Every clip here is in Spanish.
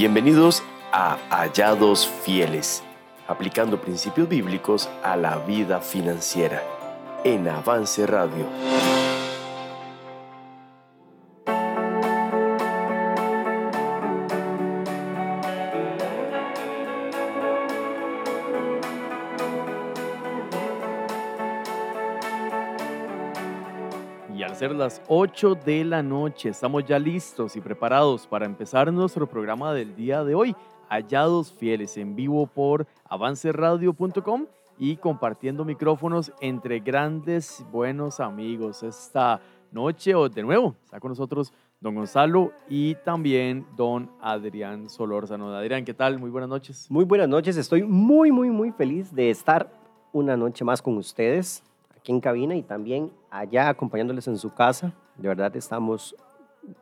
Bienvenidos a Hallados Fieles, aplicando principios bíblicos a la vida financiera en Avance Radio. Las 8 de la noche, estamos ya listos y preparados para empezar nuestro programa del día de hoy, Hallados Fieles, en vivo por avanceradio.com y compartiendo micrófonos entre grandes buenos amigos. Esta noche, o de nuevo, está con nosotros don Gonzalo y también don Adrián Solórzano. Adrián, ¿qué tal? Muy buenas noches. Muy buenas noches, estoy muy, muy, muy feliz de estar una noche más con ustedes aquí en cabina y también allá acompañándoles en su casa. De verdad estamos,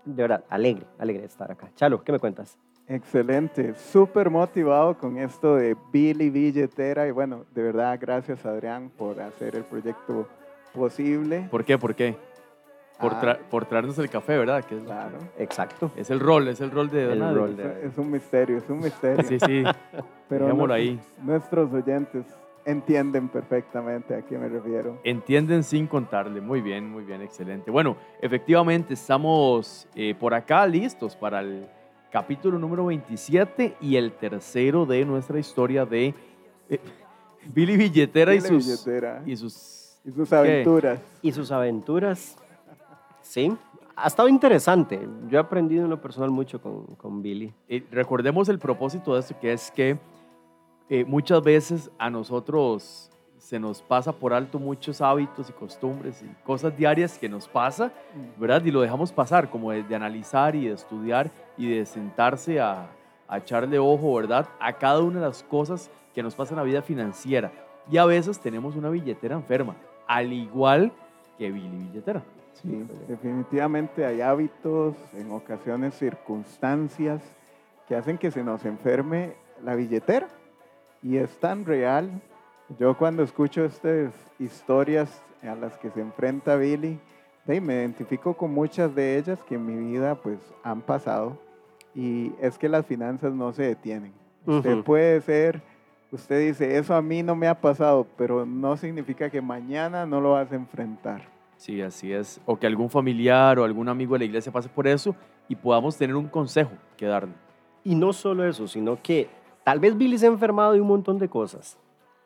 de verdad, alegre, alegre de estar acá. Chalo, ¿qué me cuentas? Excelente, súper motivado con esto de Billy Billetera y bueno, de verdad gracias Adrián por hacer el proyecto posible. ¿Por qué? ¿Por qué? Por, Ah. tra- por traernos el café, ¿verdad? Que es, Claro, Exacto. es el rol, es el rol de El don Adri. rol es, de- es un misterio, es un misterio. Sí, sí, pero nuestros- ahí. nuestros oyentes entienden perfectamente a qué me refiero. Entienden sin contarle. Muy bien, muy bien, excelente. Bueno, efectivamente estamos eh, por acá listos para el capítulo número 27 y el tercero de nuestra historia de eh, Billy Billetera y Billy sus, Billetera y sus... y sus aventuras. Y sus aventuras, sí, ha estado interesante. Yo he aprendido en lo personal mucho con, con Billy. eh, recordemos el propósito de esto, que es que eh, muchas veces a nosotros se nos pasa por alto muchos hábitos y costumbres y cosas diarias que nos pasa ¿verdad? Y lo dejamos pasar, como de, de analizar y de estudiar y de sentarse a, a echarle ojo, ¿verdad? A cada una de las cosas que nos pasa en la vida financiera. Y a veces tenemos una billetera enferma, al igual que Billy Billetera. Sí, definitivamente hay hábitos, en ocasiones circunstancias que hacen que se nos enferme la billetera. Y es tan real. Yo cuando escucho estas historias a las que se enfrenta Billy, me identifico con muchas de ellas que en mi vida pues han pasado. Y es que las finanzas no se detienen. Usted Ujú. puede ser, usted dice, eso a mí no me ha pasado, pero no significa que mañana no lo vas a enfrentar. Sí, así es. O que algún familiar o algún amigo de la iglesia pase por eso y podamos tener un consejo que darle. Y no solo eso, sino que tal vez Billy se ha enfermado de un montón de cosas,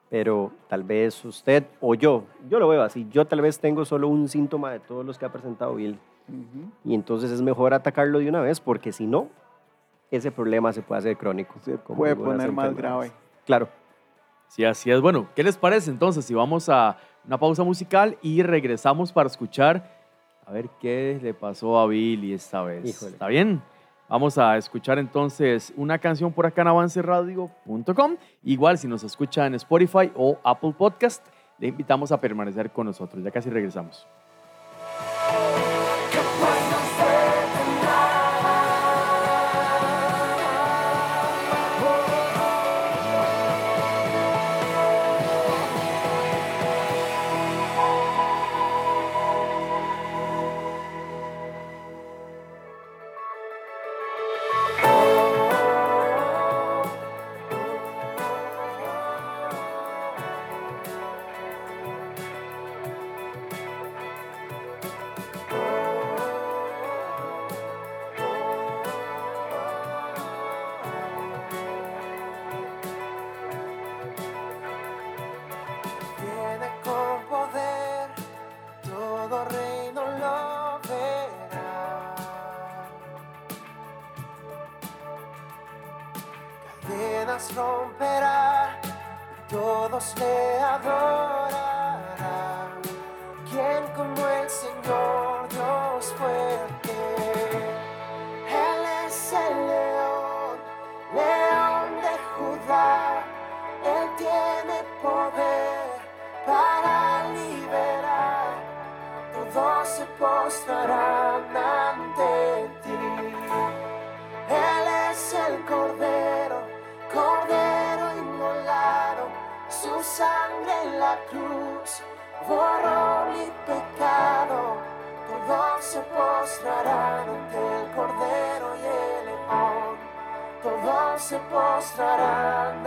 pero tal vez usted o yo, yo lo veo así, yo tal vez tengo solo un síntoma de todos los que ha presentado Billy. Y entonces es mejor atacarlo de una vez, porque si no, ese problema se puede hacer crónico. Se puede poner más grave. Claro. Sí, así es. Bueno, ¿qué les parece entonces si vamos a una pausa musical y regresamos para escuchar a ver qué le pasó a Billy esta vez? Híjole. ¿Está bien? Vamos a escuchar entonces una canción por acá en avanceradio.com. Igual si nos escucha en Spotify o Apple Podcast, le invitamos a permanecer con nosotros. Ya casi regresamos. Romperá, todos le adorarán. ¿Quién como el Señor Dios fuerte? Él es el león, león de Judá. Él tiene poder para liberar. Todos se postrarán se postrarán ante el Cordero y el león. Todos se postrarán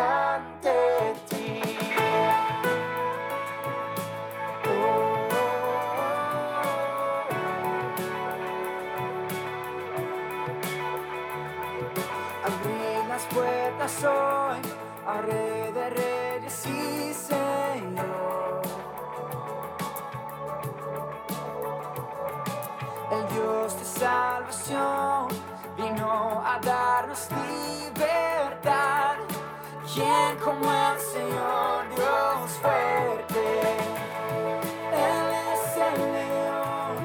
¿Quién como el Señor Dios fuerte? Él es el león,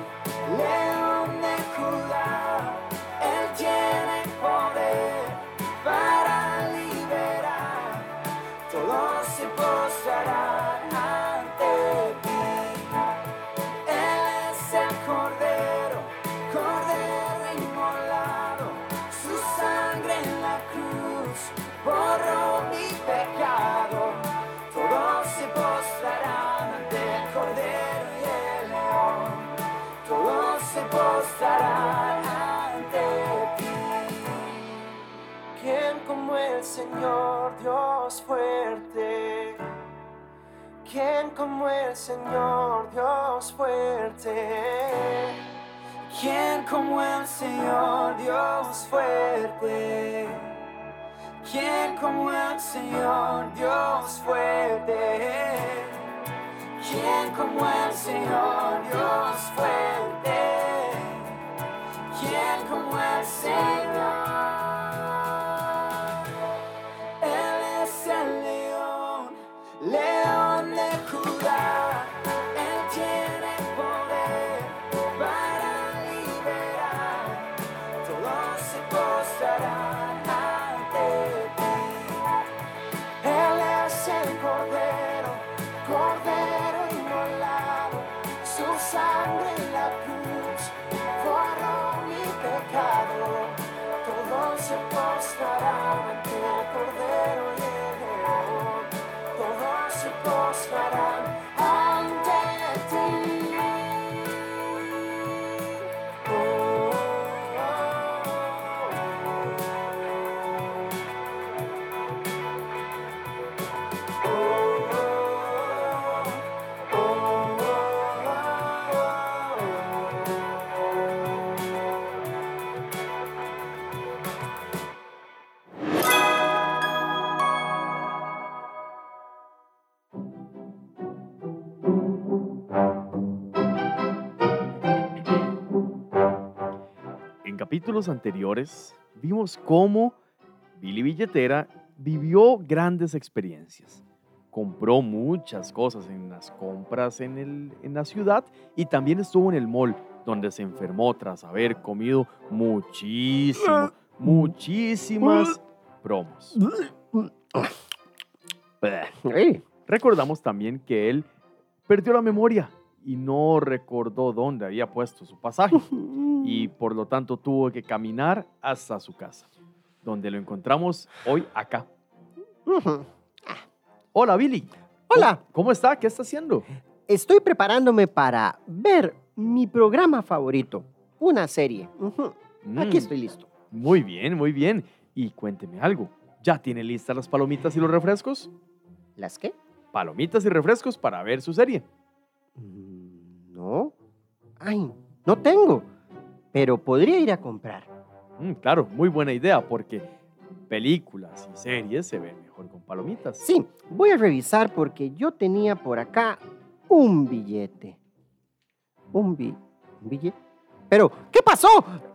león de Judá. Él tiene poder para liberar. Todos se postrarán Señor Dios fuerte? ¿Quién como el Señor Dios fuerte? ¿Quién como el Señor Dios fuerte? ¿Quién como el Señor Dios fuerte? ¿Quién como el Señor Dios capítulos anteriores vimos cómo Billy Billetera vivió grandes experiencias. Compró muchas cosas en las compras en, el- en la ciudad y también estuvo en el mall, donde se enfermó tras haber comido muchísimo, muchísimas promos. Recordamos también que él perdió la memoria y no recordó dónde había puesto su pasaje y por lo tanto tuvo que caminar hasta su casa, donde lo encontramos hoy acá. Hola Billy. Hola, ¿Cómo está? ¿Qué está haciendo? estoy preparándome para ver mi programa favorito, una serie. Aquí Mm, estoy listo. Muy bien, muy bien. Y cuénteme algo. ¿Ya tiene listas las palomitas y los refrescos? ¿Las qué? Palomitas y refrescos para ver su serie. Mm, No. Ay, no tengo. Pero podría ir a comprar. Mm, claro, muy buena idea porque películas y series se ven mejor con palomitas. Sí, voy a revisar porque yo tenía por acá un billete. Un, bi- un billete. Pero, ¿qué pasó?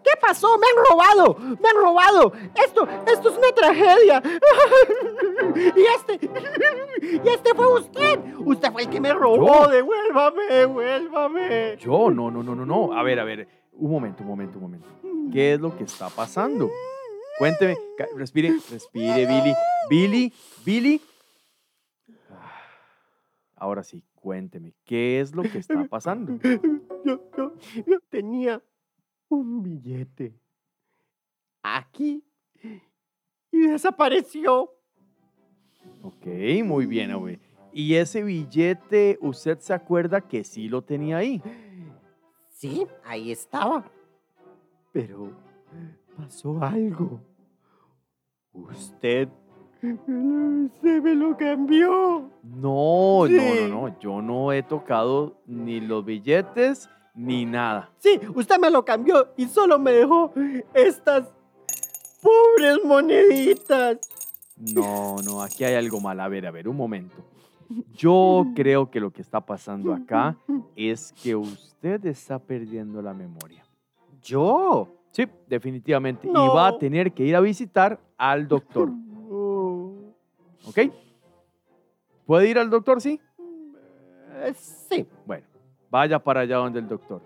¿Qué pasó? ¡Me han robado! ¡Me han robado! Esto, esto es una tragedia. y este, y este fue usted. Usted fue el que me robó. ¿Yo? Devuélvame, devuélvame. Yo, no, no, no, no, no. A ver, a ver. Un momento, un momento, un momento. ¿Qué es lo que está pasando? Cuénteme. Respire, respire, Billy. Billy, Billy. Ah, Ahora sí, cuénteme. ¿Qué es lo que está pasando? Yo, yo, yo tenía un billete aquí y desapareció. Ok, muy bien, Abe. ¿Y ese billete, usted se acuerda que sí lo tenía ahí? Sí, ahí estaba. Pero pasó algo. Usted se me lo cambió. No, Sí. no, no, no. Yo no he tocado ni los billetes ni nada. Sí, usted me lo cambió y solo me dejó estas pobres moneditas. No, no, aquí hay algo mal. A ver, a ver, un momento. Yo creo que lo que está pasando acá es que usted está perdiendo la memoria. ¿Yo? Sí, definitivamente. Y va a tener que ir a visitar al doctor. ¿Ok? ¿Puede ir al doctor, sí? eh, sí. Bueno, vaya para allá donde el doctor.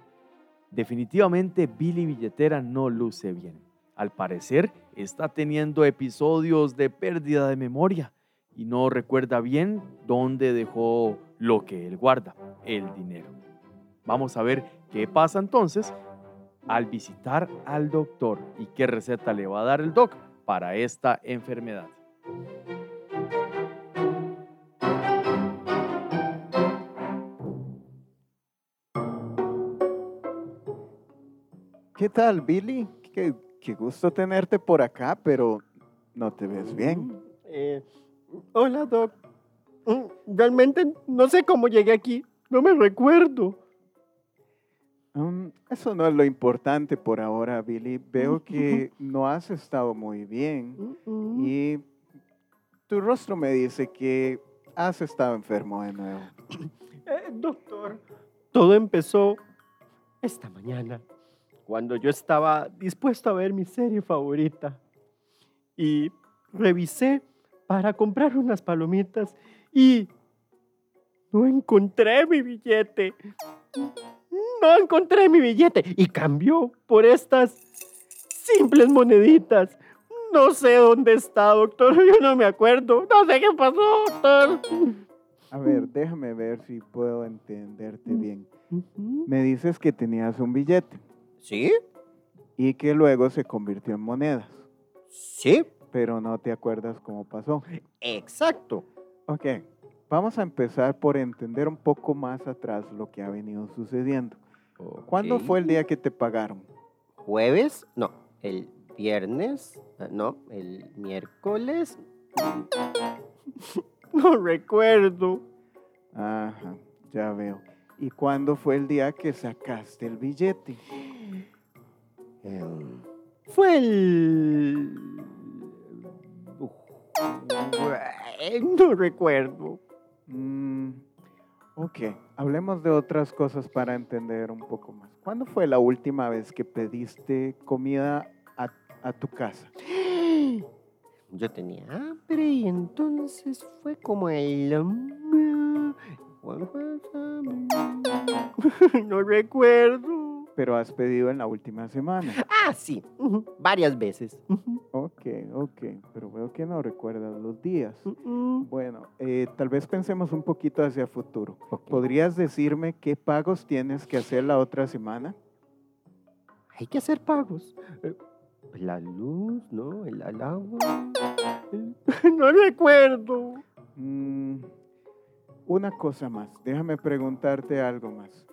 Definitivamente Billy Billetera no luce bien. Al parecer está teniendo episodios de pérdida de memoria y no recuerda bien dónde dejó lo que él guarda, el dinero. Vamos a ver qué pasa entonces al visitar al doctor y qué receta le va a dar el doc para esta enfermedad. ¿Qué tal, Billy? Qué, qué gusto tenerte por acá, pero no te ves bien. Eh, hola, Doc. Mm, Realmente no sé cómo llegué aquí. No me recuerdo. Mm, eso no es lo importante por ahora, Billy. Veo que no has estado muy bien Mm, y tu rostro me dice que has estado enfermo de nuevo. Eh, doctor, todo empezó esta mañana, cuando yo estaba dispuesto a ver mi serie favorita. Y revisé para comprar unas palomitas y no encontré mi billete. No encontré mi billete y cambió por estas simples moneditas. No sé dónde está, doctor. Yo no me acuerdo. No sé qué pasó, doctor. A ver, déjame ver si puedo entenderte bien. Me dices que tenías un billete ¿Sí? y que luego se convirtió en monedas, Sí, pero no te acuerdas cómo pasó. exacto. Ok, vamos a empezar por entender un poco más atrás lo que ha venido sucediendo. ¿Cuándo fue el día que te pagaron? ¿Jueves? No, el viernes. ah, No, el miércoles. No recuerdo. Ajá, ya veo. ¿Y cuándo fue el día que sacaste el billete? Em, Fue el... No recuerdo. Mm, ok, hablemos de otras cosas para entender un poco más. ¿Cuándo fue la última vez que pediste comida a, a tu casa? Yo tenía hambre y entonces fue como el... mm. No recuerdo. Pero has pedido en la última semana. Ah, sí, ujú, varias veces. Ok, ok, pero veo que no recuerdas los días. Bueno, eh, tal vez pensemos un poquito hacia futuro. ¿Podrías decirme qué pagos tienes que hacer la otra semana? Hay que hacer pagos. Eh, La luz, ¿no? El, el agua. el- No recuerdo. Mm, una cosa más, déjame preguntarte algo más.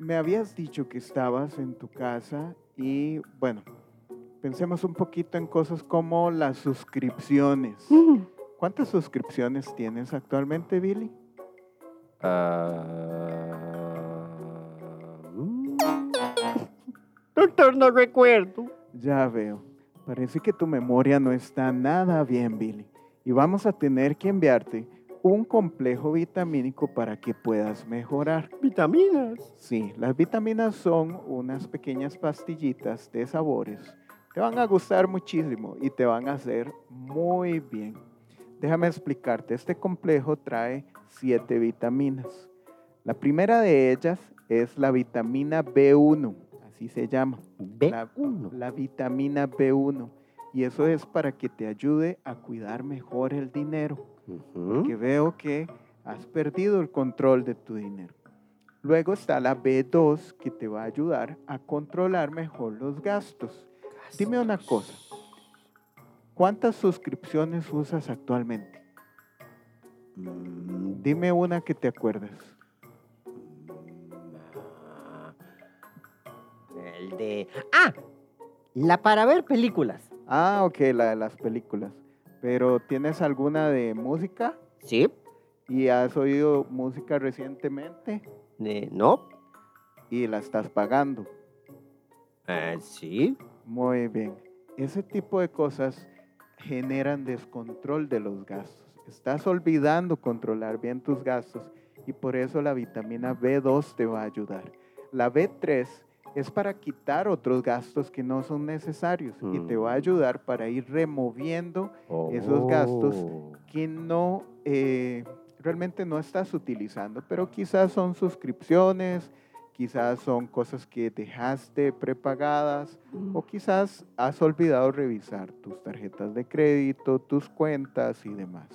Me habías dicho que estabas en tu casa y, bueno, pensemos un poquito en cosas como las suscripciones. Mm. ¿Cuántas suscripciones tienes actualmente, Billy? Mm. Doctor, no recuerdo. Ya veo. Parece que tu memoria no está nada bien, Billy. Y vamos a tener que enviarte un complejo vitamínico para que puedas mejorar. Vitaminas. Sí, las vitaminas son unas pequeñas pastillitas de sabores. Te van a gustar muchísimo y te van a hacer muy bien. Déjame explicarte, este complejo trae siete vitaminas. La primera de ellas es la vitamina B1, así se llama. La- B1. la vitamina B1. Y eso es para que te ayude a cuidar mejor el dinero. Ujú. Que veo que has perdido el control de tu dinero. Luego está la B2 que te va a ayudar a controlar mejor los gastos. Dime una cosa. ¿Cuántas suscripciones usas actualmente? Mm, Dime una que te acuerdes. El de... Ah, la para ver películas. Ah, ok, la de las películas. Pero ¿tienes alguna de música? Sí, ¿Y has oído música recientemente? eh, no, Y la estás pagando. eh, sí. Muy bien. Ese tipo de cosas generan descontrol de los gastos. Estás olvidando controlar bien tus gastos y por eso la vitamina B2 te va a ayudar. La B3 es para quitar otros gastos que no son necesarios y te va a Mm. ayudar para ir removiendo Esos gastos. Oh. que no eh, realmente no estás utilizando, pero quizás son suscripciones, quizás son cosas que dejaste prepagadas o quizás has olvidado revisar tus tarjetas de crédito, tus cuentas y demás.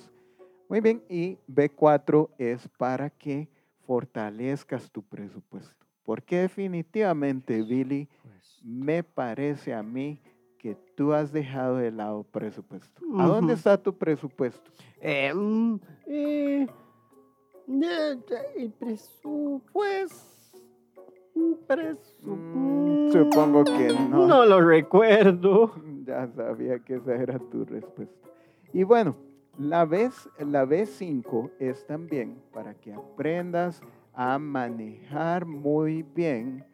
Muy bien, y B4 es para que fortalezcas tu presupuesto. Porque definitivamente, Billy, Pues, me parece a mí que tú has dejado de lado presupuesto. ¿A dónde está tu presupuesto? eh, mm, eh, el presupuesto. presu- Mm, supongo que no. No lo recuerdo. Ya sabía que esa era tu respuesta. Y bueno, la, vez, la B5 es también para que aprendas a manejar muy bien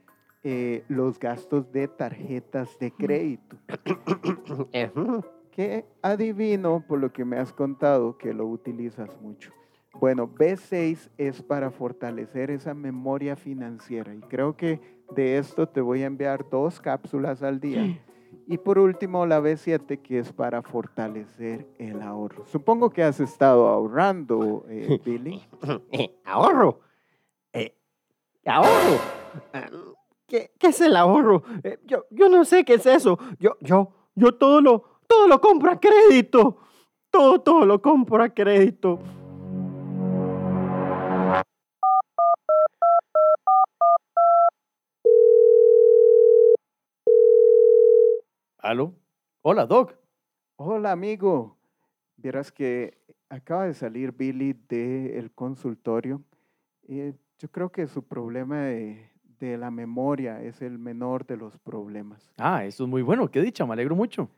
eh, los gastos de tarjetas de crédito. Que adivino por lo que me has contado que lo utilizas mucho. Bueno, B6 es para fortalecer esa memoria financiera y creo que de esto te voy a enviar dos cápsulas al día. Y por último, la B7 que es para fortalecer el ahorro. Supongo que has estado ahorrando, eh, Billy. eh, ahorro. Ahorro. Ah, ¿Qué, qué es el ahorro? Eh, yo, yo no sé qué es eso. Yo, yo, yo todo lo, todo lo compro a crédito. Todo, todo lo compro a crédito. ¿Aló? Hola, Doc. Hola, amigo. Vieras que acaba de salir Billy del consultorio. Eh, yo creo que su problema de, de la memoria es el menor de los problemas. Ah, eso es muy bueno. Qué dicha, me alegro mucho.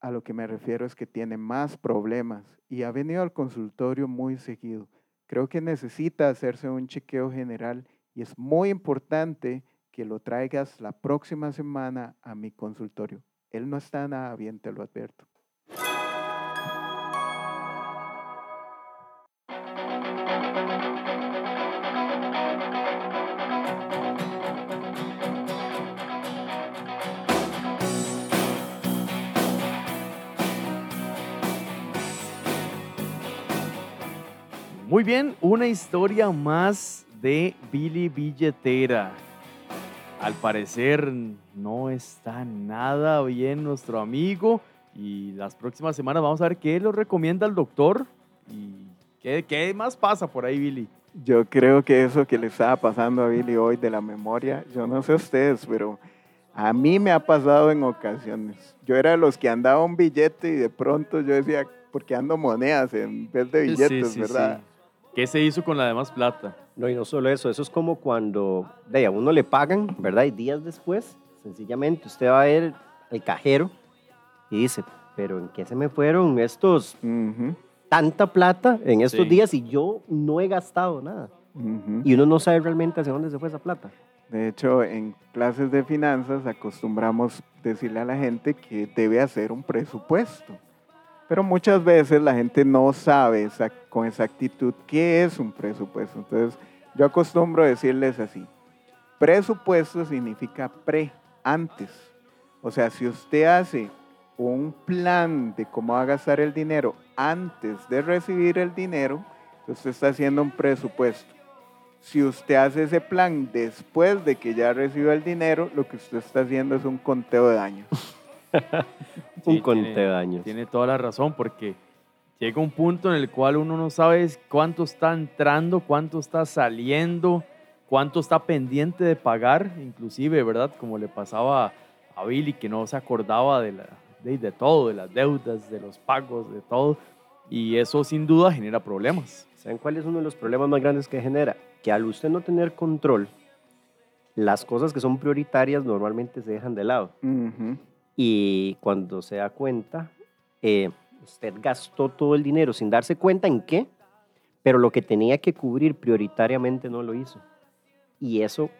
A lo que me refiero es que tiene más problemas y ha venido al consultorio muy seguido. Creo que necesita hacerse un chequeo general y es muy importante que lo traigas la próxima semana a mi consultorio. Él no está nada bien, te lo advierto. Muy bien, una historia más de Billy Billetera. Al parecer no está nada bien nuestro amigo y las próximas semanas vamos a ver qué lo recomienda el doctor y qué, qué más pasa por ahí, Billy. Yo creo que eso que le estaba pasando a Billy hoy de la memoria, yo no sé ustedes, pero a mí me ha pasado en ocasiones. Yo era de los que andaba un billete y de pronto yo decía, porque ando monedas en vez de billetes, ¿verdad? ¿Qué se hizo con la demás plata? No, y no solo eso, eso es como cuando de, a uno le pagan, ¿verdad? Y días después, sencillamente usted va a ver el cajero y dice, pero ¿en qué se me fueron estos, Ujú, tanta plata en estos Sí. días y yo no he gastado nada? ujú. Y uno no sabe realmente hacia dónde se fue esa plata. De hecho, en clases de finanzas acostumbramos decirle a la gente que debe hacer un presupuesto. Pero muchas veces la gente no sabe con exactitud qué es un presupuesto. Entonces, yo acostumbro decirles así. Presupuesto significa pre, antes. O sea, si usted hace un plan de cómo va a gastar el dinero antes de recibir el dinero, usted está haciendo un presupuesto. Si usted hace ese plan después de que ya recibió el dinero, lo que usted está haciendo es un conteo de daños. un Sí, conteo tiene- de años. Tiene toda la razón, porque llega un punto en el cual uno no sabe cuánto está entrando, cuánto está saliendo, cuánto está pendiente de pagar, inclusive, ¿verdad? Como le pasaba a Billy, que no se acordaba de, la, de, de todo, de las deudas, de los pagos, de todo. Y eso sin duda genera problemas. ¿Saben cuál es uno de los problemas más grandes que genera? Que al usted no tener control, las cosas que son prioritarias normalmente se dejan de lado. Ujú. Y cuando se da cuenta, eh, usted gastó todo el dinero sin darse cuenta en qué, pero lo que tenía que cubrir prioritariamente no lo hizo. Y eso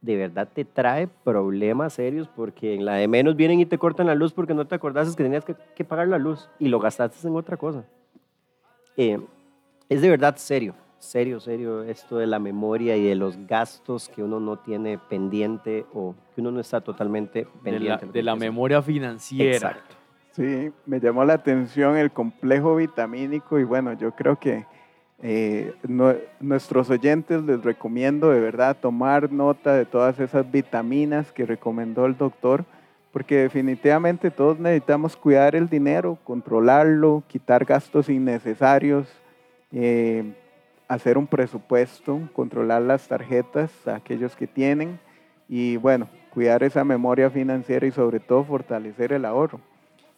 de verdad te trae problemas serios porque en la de menos vienen y te cortan la luz porque no te acordaste que tenías que, pagar la luz y lo gastaste en otra cosa. Eh, es de verdad serio, serio, serio esto de la memoria y de los gastos que uno no tiene pendiente o que uno no está totalmente De la, pendiente. de la memoria financiera. Exacto. Sí, me llamó la atención el complejo vitamínico y bueno, yo creo que eh, no- nuestros oyentes les recomiendo de verdad tomar nota de todas esas vitaminas que recomendó el doctor, porque definitivamente todos necesitamos cuidar el dinero, controlarlo, quitar gastos innecesarios, eh, hacer un presupuesto, controlar las tarjetas, a aquellos que tienen y bueno, cuidar esa memoria financiera y sobre todo fortalecer el ahorro.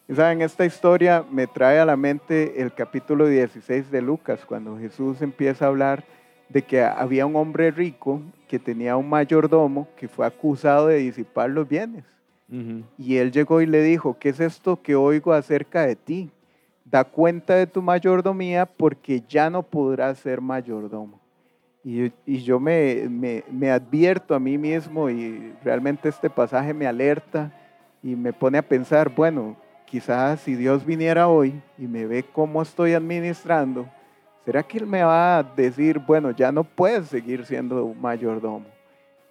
Y saben, esta historia me trae a la mente el capítulo 16 de Lucas, cuando Jesús empieza a hablar de que había un hombre rico que tenía un mayordomo que fue acusado de disipar los bienes. Ujú. Y él llegó y le dijo, ¿qué es esto que oigo acerca de ti? Da cuenta de tu mayordomía porque ya no podrás ser mayordomo. Y, yo me, me, advierto a mí mismo y realmente este pasaje me alerta y me pone a pensar, bueno, quizás si Dios viniera hoy y me ve cómo estoy administrando, ¿será que Él me va a decir, bueno, ya no puedes seguir siendo mayordomo?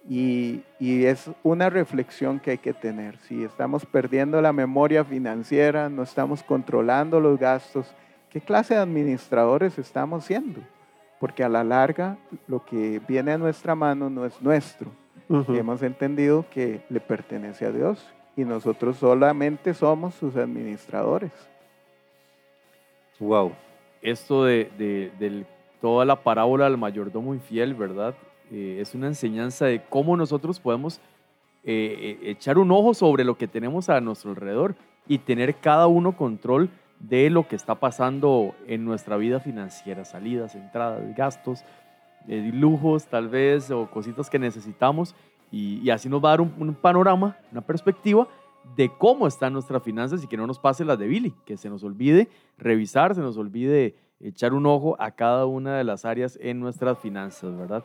Y, y es una reflexión que hay que tener. Si estamos perdiendo la memoria financiera, no estamos controlando los gastos, ¿qué clase de administradores estamos siendo? Porque a la larga lo que viene a nuestra mano no es nuestro. Ujú. Hemos entendido que le pertenece a Dios y nosotros solamente somos sus administradores. Wow. Esto de, de- del- toda la parábola del mayordomo infiel, ¿verdad? Eh, es una enseñanza de cómo nosotros podemos eh, eh, echar un ojo sobre lo que tenemos a nuestro alrededor y tener cada uno control de lo que está pasando en nuestra vida financiera, salidas, entradas, gastos, eh, lujos tal vez o cositas que necesitamos y, así nos va a dar un, un panorama, una perspectiva de cómo están nuestras finanzas y que no nos pase las de Billy, que se nos olvide revisar, se nos olvide echar un ojo a cada una de las áreas en nuestras finanzas, ¿verdad?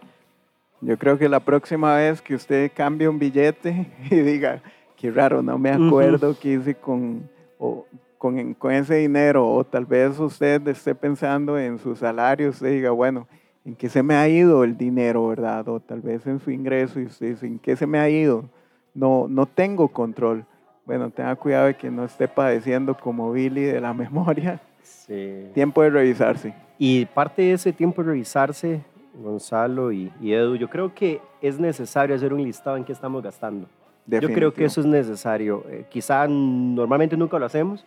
Yo creo que la próxima vez que usted cambie un billete y diga, qué raro, no me acuerdo qué hice con, o- con, con ese dinero, o tal vez usted esté pensando en su salario, usted diga, bueno, ¿en qué se me ha ido el dinero, verdad? O tal vez en su ingreso y usted dice, ¿en qué se me ha ido? No, no tengo control. Bueno, tenga cuidado de que no esté padeciendo como Billy de la memoria. Sí. Tiempo de revisarse. Y parte de ese tiempo de revisarse, Gonzalo y, y Edu, yo creo que es necesario hacer un listado en qué estamos gastando. Yo creo que Definitivo. eso es necesario. Eh, quizá normalmente nunca lo hacemos,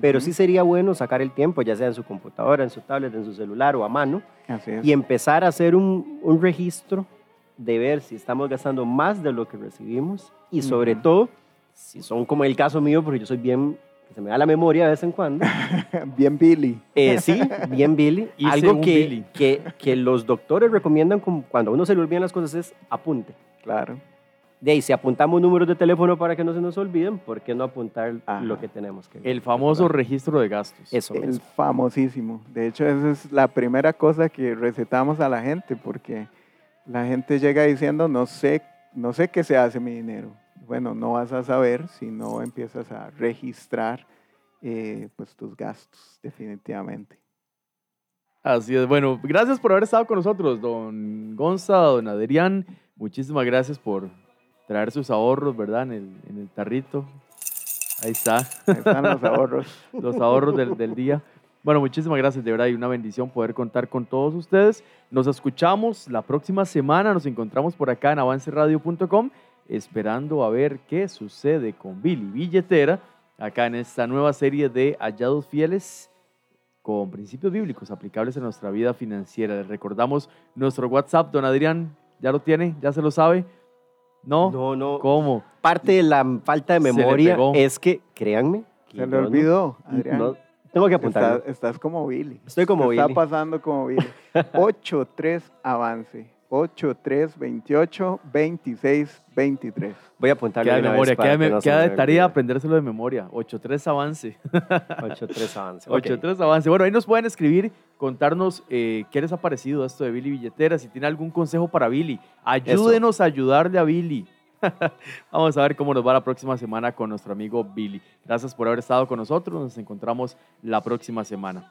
pero Ujú. sí sería bueno sacar el tiempo, ya sea en su computadora, en su tablet, en su celular o a mano, y empezar a hacer un, un registro de ver si estamos gastando más de lo que recibimos y sobre Ujú. todo, si son como el caso mío, porque yo soy bien, que se me da la memoria de vez en cuando, Bien Billy. eh, sí, bien Billy. Y Algo que, Billy. Que, que los doctores recomiendan como cuando a uno se le olvidan las cosas es apunte. Claro. De ahí, si apuntamos números de teléfono para que no se nos olviden, ¿por qué no apuntar Ajá. lo que tenemos que El famoso recordar? registro de gastos. Eso El mismo. famosísimo. De hecho, esa es la primera cosa que recetamos a la gente, porque la gente llega diciendo, no sé, no sé qué se hace mi dinero. Bueno, no vas a saber si no empiezas a registrar eh, pues, tus gastos, definitivamente. Así es. Bueno, gracias por haber estado con nosotros, don Gonza, don Adrián. Muchísimas gracias por traer sus ahorros, ¿verdad? En el, en el tarrito. Ahí está, Ahí están los ahorros. los ahorros del, del día. Bueno, muchísimas gracias, de verdad, y una bendición poder contar con todos ustedes. Nos escuchamos la próxima semana, nos encontramos por acá en avanceradio.com, esperando a ver qué sucede con Billy Billetera, acá en esta nueva serie de Hallados Fieles con principios bíblicos aplicables en nuestra vida financiera. Les recordamos nuestro WhatsApp, don Adrián, ¿ya lo tiene? ¿Ya se lo sabe? ¿No? No, no. ¿Cómo? Parte de la falta de memoria es que, créanme, que Se le olvidó, no- Adrián. tengo que apuntarlo. Estás, estás como Billy. Estoy como Te Está Billy. pasando como Billy. 8-3 avance. 8328 2623. Voy a apuntarlo Queda de memoria, queda, no queda de tarea aprendérselo de memoria. 8-3 avance. 8-3 avance. ok. 8-3 avance. Bueno, ahí nos pueden escribir, contarnos eh, qué les ha parecido esto de Billy Billetera, si tiene algún consejo para Billy. Ayúdenos a ayudarle a Billy. Vamos a ver cómo nos va la próxima semana con nuestro amigo Billy. Gracias por haber estado con nosotros. Nos encontramos la próxima semana.